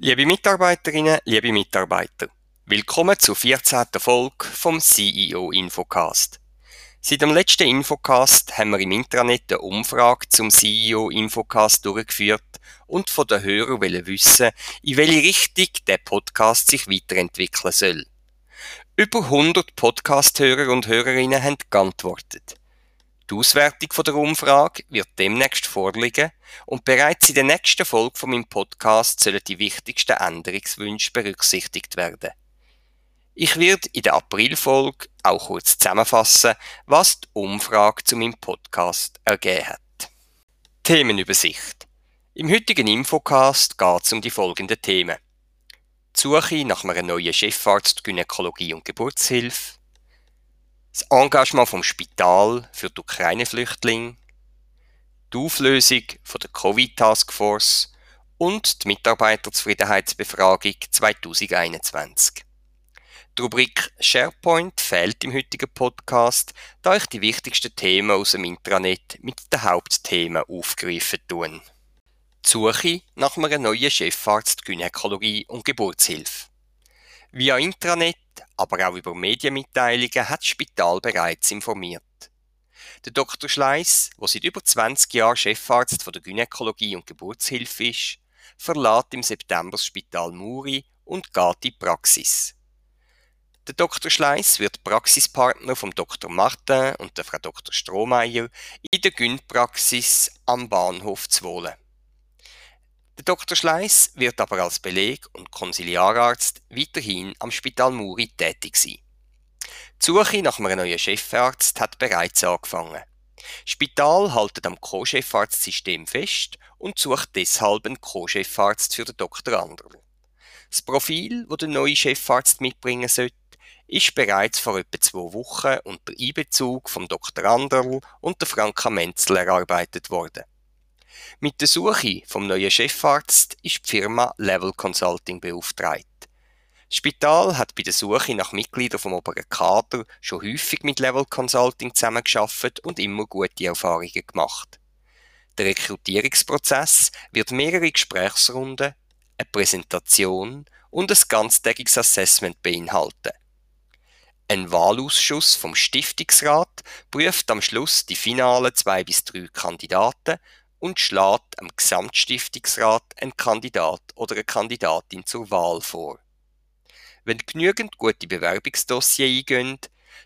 Liebe Mitarbeiterinnen, liebe Mitarbeiter, willkommen zur 14. Folge vom CEO Infocast. Seit dem letzten Infocast haben wir im Intranet eine Umfrage zum CEO Infocast durchgeführt und von den Hörern wollen wissen, in welche Richtung der Podcast sich weiterentwickeln soll. Über 100 Podcast-Hörer und Hörerinnen haben geantwortet. Die Auswertung von der Umfrage wird demnächst vorliegen und bereits in der nächsten Folge von meinem Podcast sollen die wichtigsten Änderungswünsche berücksichtigt werden. Ich werde in der Aprilfolge auch kurz zusammenfassen, was die Umfrage zu meinem Podcast ergeben hat. Themenübersicht. Im heutigen Infocast geht es um die folgenden Themen. Die Suche nach einer neuen Chefarzt Gynäkologie und Geburtshilfe, das Engagement vom Spital für die Ukraine-Flüchtlinge, die Auflösung von der Covid-Taskforce und die Mitarbeiterzufriedenheitsbefragung 2021. Die Rubrik SharePoint fehlt im heutigen Podcast, da ich die wichtigsten Themen aus dem Intranet mit den Hauptthemen aufgreifen tun. Suche nach einem neuen Chefarzt Gynäkologie und Geburtshilfe. Via Intranet aber auch über Medienmitteilungen hat das Spital bereits informiert. Der Dr. Schleiss, der seit über 20 Jahren Chefarzt von der Gynäkologie und Geburtshilfe ist, verlässt im September das Spital Muri und geht in die Praxis. Der Dr. Schleiss wird Praxispartner vom Dr. Martin und der Frau Dr. Strohmeier in der Gynpraxis am Bahnhof Zwolle. Der Dr. Schleiss wird aber als Beleg- und Konsiliararzt weiterhin am Spital Muri tätig sein. Die Suche nach einem neuen Chefarzt hat bereits angefangen. Das Spital haltet am Co-Chefarzt-System fest und sucht deshalb einen Co-Chefarzt für den Dr. Anderl. Das Profil, das der neue Chefarzt mitbringen sollte, ist bereits vor etwa zwei Wochen unter Einbezug vom Dr. Anderl und der Franka Menzel erarbeitet worden. Mit der Suche vom neuen Chefarzt ist die Firma Level Consulting beauftragt. Das Spital hat bei der Suche nach Mitgliedern vom oberen Kader schon häufig mit Level Consulting zusammengearbeitet und immer gute Erfahrungen gemacht. Der Rekrutierungsprozess wird mehrere Gesprächsrunden, eine Präsentation und ein ganztägiges Assessment beinhalten. Ein Wahlausschuss vom Stiftungsrat prüft am Schluss die finalen zwei bis drei Kandidaten und schlägt am Gesamtstiftungsrat einen Kandidat oder eine Kandidatin zur Wahl vor. Wenn genügend gute Bewerbungsdossier eingehen,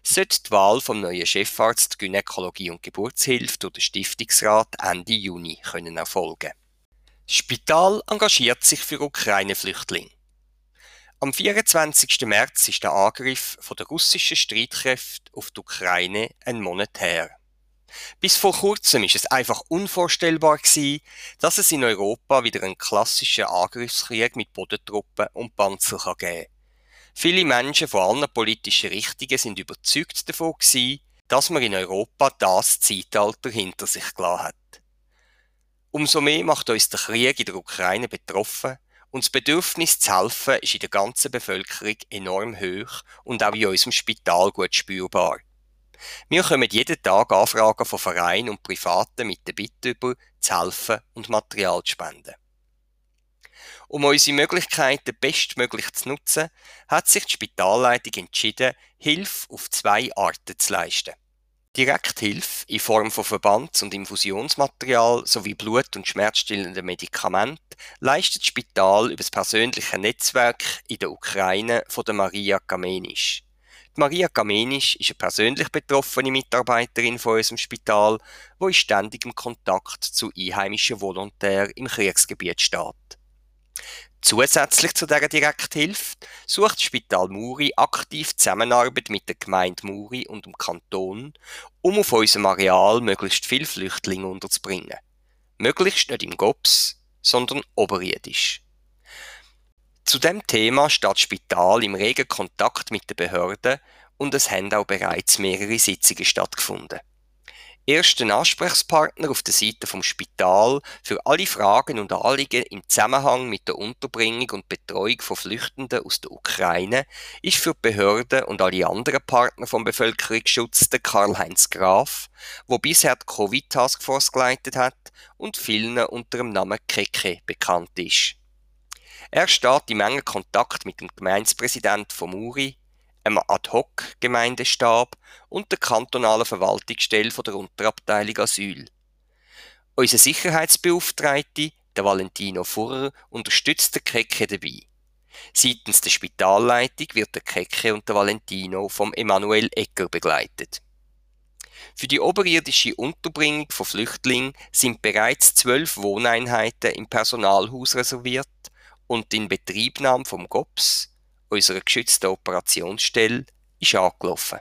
sollte die Wahl vom neuen Chefarzt Gynäkologie und Geburtshilfe durch den Stiftungsrat Ende Juni können erfolgen. Das Spital engagiert sich für Ukraine-Flüchtlinge. Am 24. März ist der Angriff von der russischen Streitkräfte auf die Ukraine ein Monat her. Bis vor kurzem ist es einfach unvorstellbar gewesen, dass es in Europa wieder einen klassischen Angriffskrieg mit Bodentruppen und Panzer kann geben Viele Menschen von allen politischen Richtungen sind überzeugt davon gewesen, dass man in Europa das Zeitalter hinter sich gelassen hat. Umso mehr macht uns der Krieg in der Ukraine betroffen und das Bedürfnis zu helfen ist in der ganzen Bevölkerung enorm hoch und auch in unserem Spital gut spürbar. Wir kommen jeden Tag Anfragen von Vereinen und Privaten mit der Bitte über, zu helfen und Material zu spenden. Um unsere Möglichkeiten bestmöglich zu nutzen, hat sich die Spitalleitung entschieden, Hilfe auf zwei Arten zu leisten. Direkthilfe in Form von Verbands- und Infusionsmaterial sowie Blut- und schmerzstillende Medikamente leistet das Spital über das persönliche Netzwerk in der Ukraine von der Maria Kamenisch. Maria Kamenisch ist eine persönlich betroffene Mitarbeiterin von unserem Spital, wo in ständigem Kontakt zu einheimischen Volontären im Kriegsgebiet steht. Zusätzlich zu dieser Direkthilfe sucht das Spital Muri aktiv Zusammenarbeit mit der Gemeinde Muri und dem Kanton, um auf unserem Areal möglichst viele Flüchtlinge unterzubringen. Möglichst nicht im GOPS, sondern oberirdisch. Zu dem Thema steht Spital im regen Kontakt mit den Behörden und es haben auch bereits mehrere Sitzungen stattgefunden. Ersten Ansprechpartner auf der Seite vom Spital für alle Fragen und Anliegen im Zusammenhang mit der Unterbringung und Betreuung von Flüchtenden aus der Ukraine ist für die Behörden und alle anderen Partner vom Bevölkerungsschutz der Karl-Heinz Graf, wo bisher die Covid-Taskforce geleitet hat und vielen unter dem Namen Keke bekannt ist. Er steht im engen Kontakt mit dem Gemeindepräsident von Muri, einem Ad-Hoc-Gemeindestab und der kantonalen Verwaltungsstelle der Unterabteilung Asyl. Unser Sicherheitsbeauftragte, der Valentino Furrer, unterstützt den Keke dabei. Seitens der Spitalleitung wird der Keke und der Valentino vom Emanuel Ecker begleitet. Für die oberirdische Unterbringung von Flüchtlingen sind bereits zwölf Wohneinheiten im Personalhaus reserviert und die Inbetriebnahme vom GOPS, unserer geschützten Operationsstelle, ist angelaufen.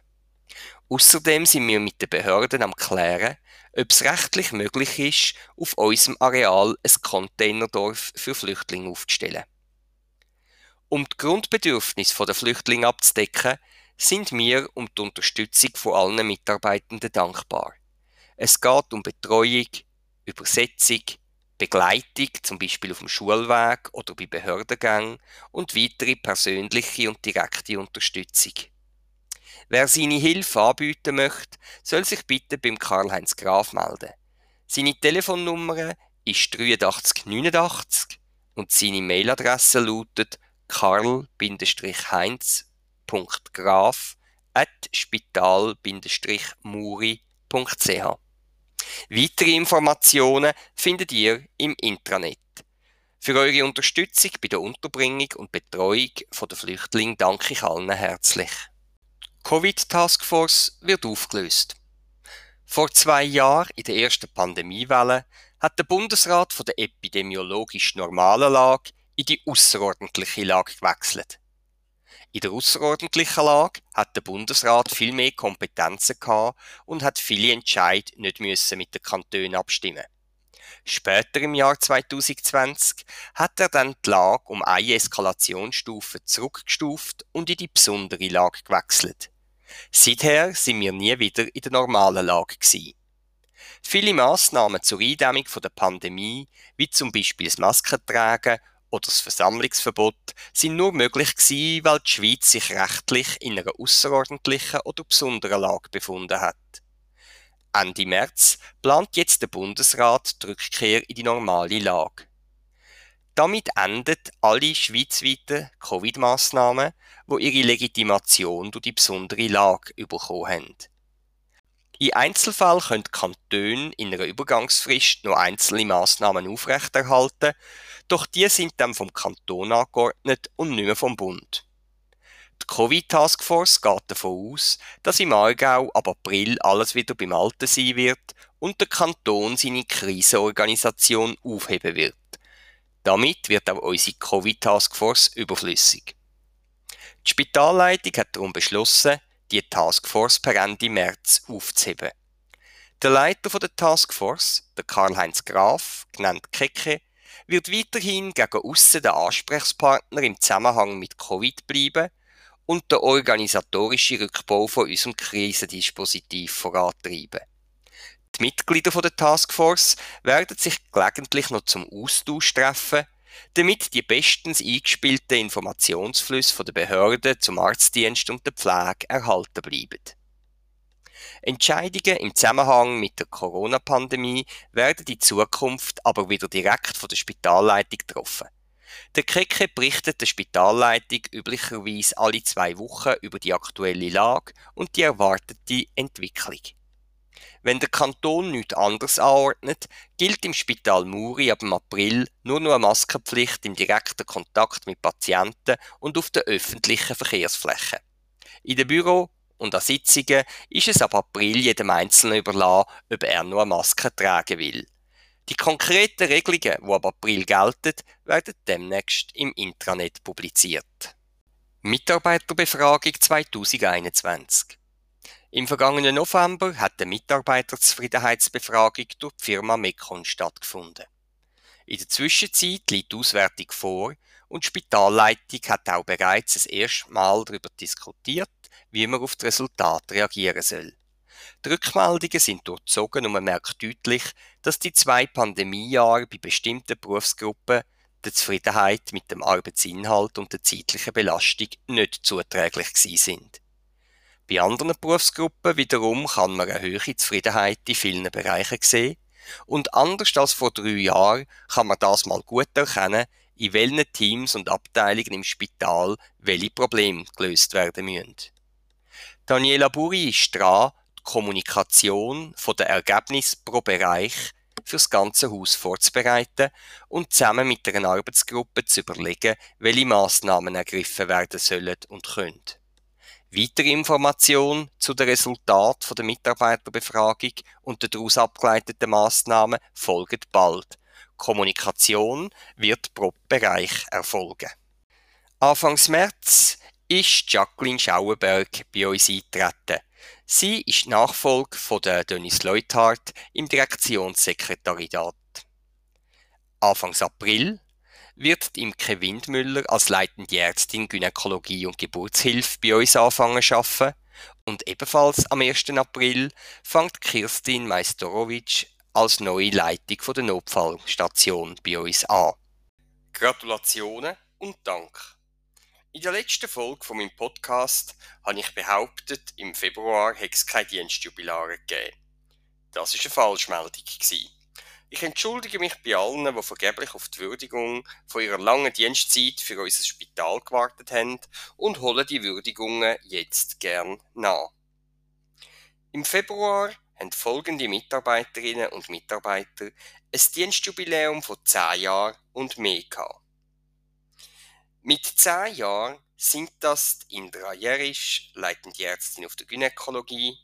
Außerdem sind wir mit den Behörden am klären, ob es rechtlich möglich ist, auf unserem Areal ein Containerdorf für Flüchtlinge aufzustellen. Um die Grundbedürfnisse der Flüchtlinge abzudecken, sind wir um die Unterstützung von allen Mitarbeitenden dankbar. Es geht um Betreuung, Übersetzung, Begleitung, zum Beispiel auf dem Schulweg oder bei Behördengängen und weitere persönliche und direkte Unterstützung. Wer seine Hilfe anbieten möchte, soll sich bitte beim Karl-Heinz Graf melden. Seine Telefonnummer ist 8389 und seine Mailadresse lautet karl-heinz.graf at spital-muri.ch. Weitere Informationen findet ihr im Intranet. Für eure Unterstützung bei der Unterbringung und Betreuung der Flüchtlinge danke ich allen herzlich. Covid Taskforce wird aufgelöst. Vor zwei Jahren, in der ersten Pandemiewelle, hat der Bundesrat von der epidemiologisch normalen Lage in die außerordentliche Lage gewechselt. In der außerordentlichen Lage hat der Bundesrat viel mehr Kompetenzen gehabt und hat viele Entscheid nicht müssen mit den Kantonen abstimmen. Später im Jahr 2020 hat er dann die Lage um eine Eskalationsstufe zurückgestuft und in die besondere Lage gewechselt. Seither sind wir nie wieder in der normalen Lage gewesen. Viele Massnahmen zur Eindämmung der Pandemie, wie zum Beispiel das Maskentragen oder das Versammlungsverbot sind nur möglich gewesen, weil die Schweiz sich rechtlich in einer außerordentlichen oder besonderen Lage befunden hat. Ende März plant jetzt der Bundesrat die Rückkehr in die normale Lage. Damit endet alle schweizweiten Covid-Massnahmen, wo ihre Legitimation durch die besondere Lage bekommen haben. In Einzelfällen können die Kantone in einer Übergangsfrist noch einzelne Massnahmen aufrechterhalten, doch die sind dann vom Kanton angeordnet und nicht mehr vom Bund. Die Covid-Taskforce geht davon aus, dass im Aargau ab April alles wieder beim Alten sein wird und der Kanton seine Krisenorganisation aufheben wird. Damit wird auch unsere Covid-Taskforce überflüssig. Die Spitalleitung hat darum beschlossen, die Taskforce per Ende März aufzuheben. Der Leiter der Taskforce, der Karl-Heinz Graf, genannt Keke, wird weiterhin gegen aussen der Ansprechpartner im Zusammenhang mit Covid bleiben und der organisatorische Rückbau von unserem Krisendispositiv vorantreiben. Die Mitglieder der Taskforce werden sich gelegentlich noch zum Austausch treffen, damit die bestens eingespielten Informationsflüsse der Behörden zum Arztdienst und der Pflege erhalten bleiben. Entscheidungen im Zusammenhang mit der Corona-Pandemie werden in Zukunft aber wieder direkt von der Spitalleitung getroffen. Der Keke berichtet der Spitalleitung üblicherweise alle zwei Wochen über die aktuelle Lage und die erwartete Entwicklung. Wenn der Kanton nichts anderes anordnet, gilt im Spital Muri ab April nur noch eine Maskenpflicht im direkten Kontakt mit Patienten und auf den öffentlichen Verkehrsflächen. In den Büro und an Sitzungen ist es ab April jedem Einzelnen überlassen, ob er nur eine Maske tragen will. Die konkreten Regelungen, die ab April gelten, werden demnächst im Intranet publiziert. Mitarbeiterbefragung 2021 im vergangenen November hat eine Mitarbeiterzufriedenheitsbefragung durch die Firma Mekon stattgefunden. In der Zwischenzeit liegt die Auswertung vor und die Spitalleitung hat auch bereits das erste Mal darüber diskutiert, wie man auf das Resultat reagieren soll. Die Rückmeldungen sind durchzogen und man merkt deutlich, dass die zwei Pandemiejahre bei bestimmten Berufsgruppen der Zufriedenheit mit dem Arbeitsinhalt und der zeitlichen Belastung nicht zuträglich gewesen sind. Bei anderen Berufsgruppen wiederum kann man eine höhere Zufriedenheit in vielen Bereichen sehen und anders als vor drei Jahren kann man das mal gut erkennen, in welchen Teams und Abteilungen im Spital welche Probleme gelöst werden müssen. Daniela Buri ist dran, die Kommunikation von der Ergebnis pro Bereich fürs ganze Haus vorzubereiten und zusammen mit einer Arbeitsgruppe zu überlegen, welche Maßnahmen ergriffen werden sollen und können. Weitere Informationen zu den Resultaten der Mitarbeiterbefragung und den daraus abgeleiteten Maßnahmen folgen bald. Kommunikation wird pro Bereich erfolgen. Anfangs März ist Jacqueline Schauenberg bei uns eingetreten. Sie ist Nachfolge von der Dennis Leuthardt im Direktionssekretariat. Anfangs April wird Imke Windmüller als leitende Ärztin Gynäkologie und Geburtshilfe bei uns anfangen zu arbeiten. Und ebenfalls am 1. April fängt Kirstin Majstorovic als neue Leitung der Notfallstation bei uns an. Gratulationen und Dank! In der letzten Folge von meinem Podcast habe ich behauptet, im Februar hätte es keine Dienstjubilare gegeben. Das war eine Falschmeldung. Ich entschuldige mich bei allen, die vergeblich auf die Würdigung von ihrer langen Dienstzeit für unser Spital gewartet haben und hole die Würdigungen jetzt gern nach. Im Februar haben folgende Mitarbeiterinnen und Mitarbeiter ein Dienstjubiläum von 10 Jahren und mehr gehabt. Mit zehn Jahren sind das Indra Jerisch, leitende Ärztin auf der Gynäkologie,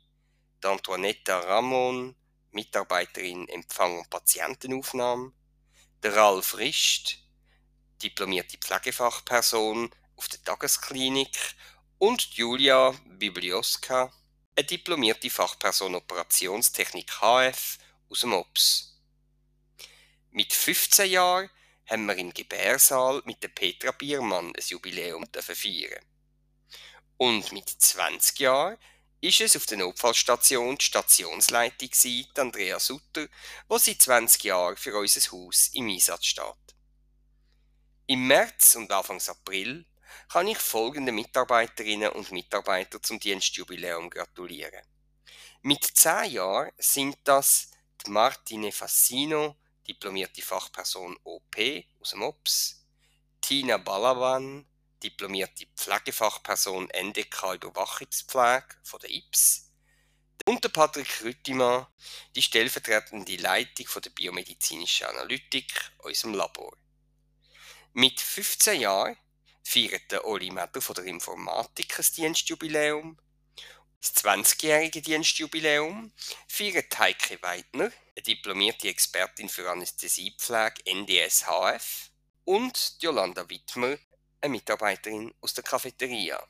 die Antoinetta Ramon, Mitarbeiterin Empfang und Patientenaufnahme, der Ralf Rist, diplomierte Pflegefachperson auf der Tagesklinik und Julia Biblioska, eine diplomierte Fachperson Operationstechnik HF aus dem OPS. Mit 15 Jahren haben wir im Gebärsaal mit der Petra Biermann ein Jubiläum feiern. Und mit 20 Jahren ist es auf der Notfallstation die Stationsleitung die Andrea Sutter, wo seit 20 Jahren für unser Haus im Einsatz steht. Im März und Anfangs April kann ich folgende Mitarbeiterinnen und Mitarbeiter zum Dienstjubiläum gratulieren. Mit 10 Jahren sind das die Martine Fassino, diplomierte Fachperson OP aus dem OPS, Tina Balawan, diplomierte Pflegefachperson NDK Überwachungspflege von der IPS, und Patrick Rüttimann, die stellvertretende Leitung von der biomedizinischen Analytik unserem Labor. Mit 15 Jahren feiert der Oli Meder von der Informatik ein Dienstjubiläum das 20-jährige Dienstjubiläum feiert Heike Weidner, eine diplomierte Expertin für Anästhesiepflege NDSHF, und Jolanda Wittmer, eine Mitarbeiterin aus der Cafeteria.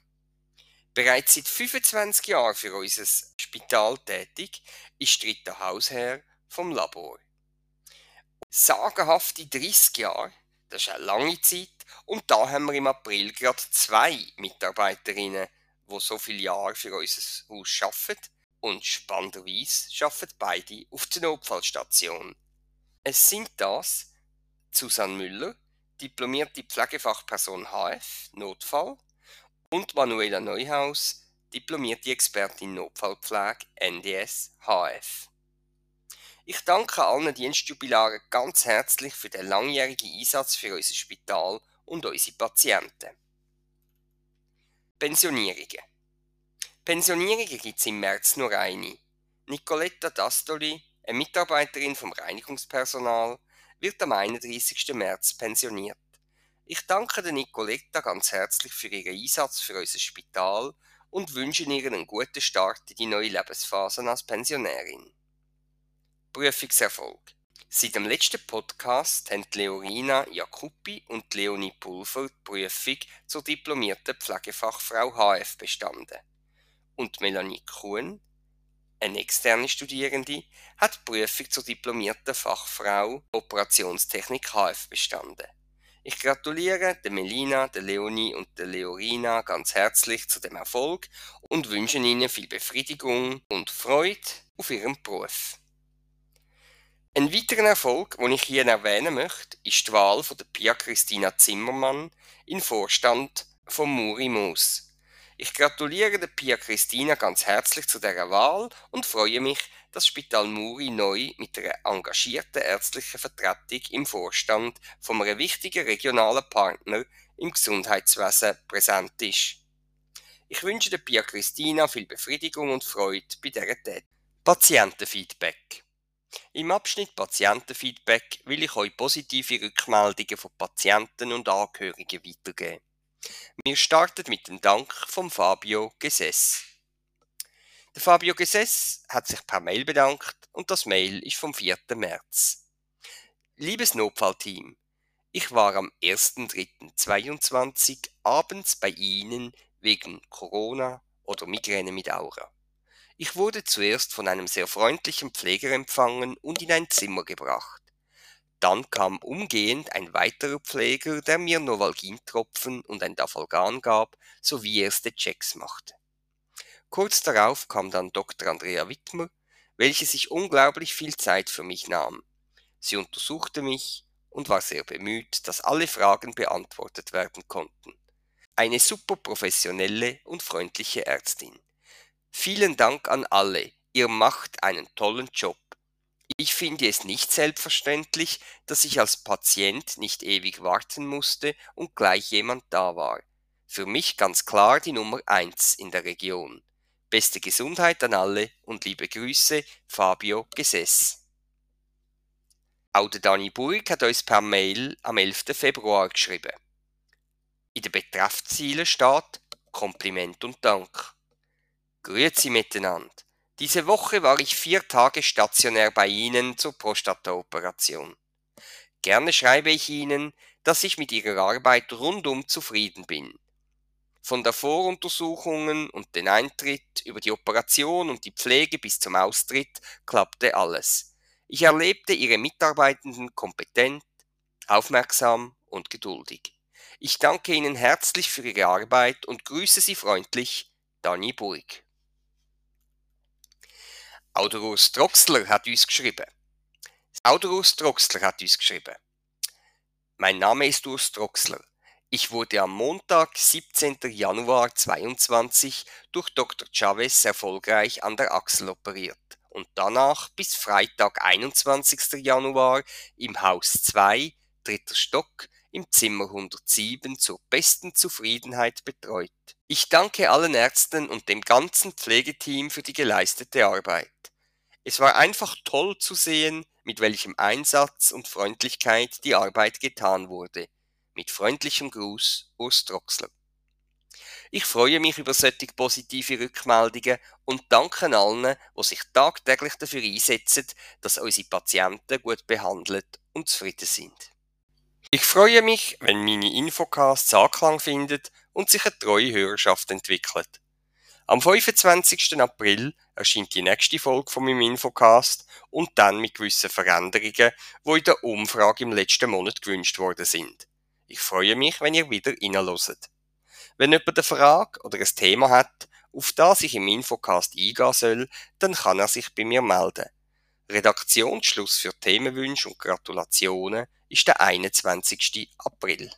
Bereits seit 25 Jahren für unser Spital tätig ist dritter Hausherr vom Labor. Sagenhafte 30 Jahre, das ist eine lange Zeit, und da haben wir im April gerade zwei Mitarbeiterinnen wo so viele Jahre für unser Haus arbeiten und spannenderweise arbeiten beide auf der Notfallstation. Es sind das Susanne Müller, diplomierte Pflegefachperson HF, Notfall, und Manuela Neuhaus, diplomierte Expertin Notfallpflege, NDS, HF. Ich danke allen Dienstjubilaren ganz herzlich für den langjährigen Einsatz für unser Spital und unsere Patienten. Pensionierungen. Pensionierungen gibt es im März nur eine. Nicoletta Dastoli, eine Mitarbeiterin vom Reinigungspersonal, wird am 31. März pensioniert. Ich danke der Nicoletta ganz herzlich für ihren Einsatz für unser Spital und wünsche ihr einen guten Start in die neue Lebensphase als Pensionärin. Prüfungserfolg. Seit dem letzten Podcast haben Leorina Jacobi und Leonie Pulver die Prüfung zur diplomierten Pflegefachfrau HF bestanden. Und Melanie Kuhn, eine externe Studierende, hat die Prüfung zur diplomierten Fachfrau Operationstechnik HF bestanden. Ich gratuliere der Melina, der Leonie und der Leorina ganz herzlich zu dem Erfolg und wünsche ihnen viel Befriedigung und Freude auf ihrem Beruf. Ein weiterer Erfolg, den ich hier erwähnen möchte, ist die Wahl von der Pia Christina Zimmermann in Vorstand von Muri Moos. Ich gratuliere der Pia Christina ganz herzlich zu dieser Wahl und freue mich, das Spital Muri neu mit einer engagierten ärztlichen Vertretung im Vorstand von einem wichtigen regionalen Partner im Gesundheitswesen präsent ist. Ich wünsche der Pia Christina viel Befriedigung und Freude bei dieser Tätigkeit. Patientenfeedback. Im Abschnitt Patientenfeedback will ich euch positive Rückmeldungen von Patienten und Angehörigen weitergeben. Wir starten mit dem Dank von Fabio Gesess. Der Fabio Gesess hat sich per Mail bedankt und das Mail ist vom 4. März. Liebes Notfallteam, ich war am 1.3.22 abends bei Ihnen wegen Corona oder Migräne mit Aura. Ich wurde zuerst von einem sehr freundlichen Pfleger empfangen und in ein Zimmer gebracht. Dann kam umgehend ein weiterer Pfleger, der mir Novalgintropfen und ein Dafalgan gab, sowie erste Checks machte. Kurz darauf kam dann Dr. Andrea Wittmer, welche sich unglaublich viel Zeit für mich nahm. Sie untersuchte mich und war sehr bemüht, dass alle Fragen beantwortet werden konnten eine super professionelle und freundliche Ärztin. Vielen Dank an alle, ihr macht einen tollen Job. Ich finde es nicht selbstverständlich, dass ich als Patient nicht ewig warten musste und gleich jemand da war. Für mich ganz klar die Nummer eins in der Region. Beste Gesundheit an alle und liebe Grüße, Fabio Gesess. Auch der Dani Burg hat uns per Mail am 11. Februar geschrieben. In den Betreffzielen steht Kompliment und Dank. Grüezi miteinander. Diese Woche war ich vier Tage stationär bei Ihnen zur Prostataoperation. Gerne schreibe ich Ihnen, dass ich mit Ihrer Arbeit rundum zufrieden bin. Von der Voruntersuchungen und den Eintritt über die Operation und die Pflege bis zum Austritt klappte alles. Ich erlebte Ihre Mitarbeitenden kompetent, aufmerksam und geduldig. Ich danke Ihnen herzlich für Ihre Arbeit und grüße Sie freundlich, Dani Burg. Audorus Troxler hat uns geschrieben. Audorus Troxler hat uns geschrieben. Mein Name ist Urs Troxler. Ich wurde am Montag, 17. Januar 2022 durch Dr. Chavez erfolgreich an der Achsel operiert und danach bis Freitag, 21. Januar im Haus 2, dritter Stock, im Zimmer 107 zur besten Zufriedenheit betreut. Ich danke allen Ärzten und dem ganzen Pflegeteam für die geleistete Arbeit. Es war einfach toll zu sehen, mit welchem Einsatz und Freundlichkeit die Arbeit getan wurde. Mit freundlichem Gruß, Urs Troxler. Ich freue mich über solche positive Rückmeldungen und danke allen, die sich tagtäglich dafür einsetzen, dass unsere Patienten gut behandelt und zufrieden sind. Ich freue mich, wenn meine Infocasts Anklang findet und sich eine treue Hörerschaft entwickelt. Am 25. April erscheint die nächste Folge von meinem Infocast und dann mit gewissen Veränderungen, die in der Umfrage im letzten Monat gewünscht worden sind. Ich freue mich, wenn ihr wieder reinhört. Wenn jemand eine Frage oder ein Thema hat, auf das ich im Infocast eingehen soll, dann kann er sich bei mir melden. Redaktionsschluss für Themenwünsche und Gratulationen ist der 21. April.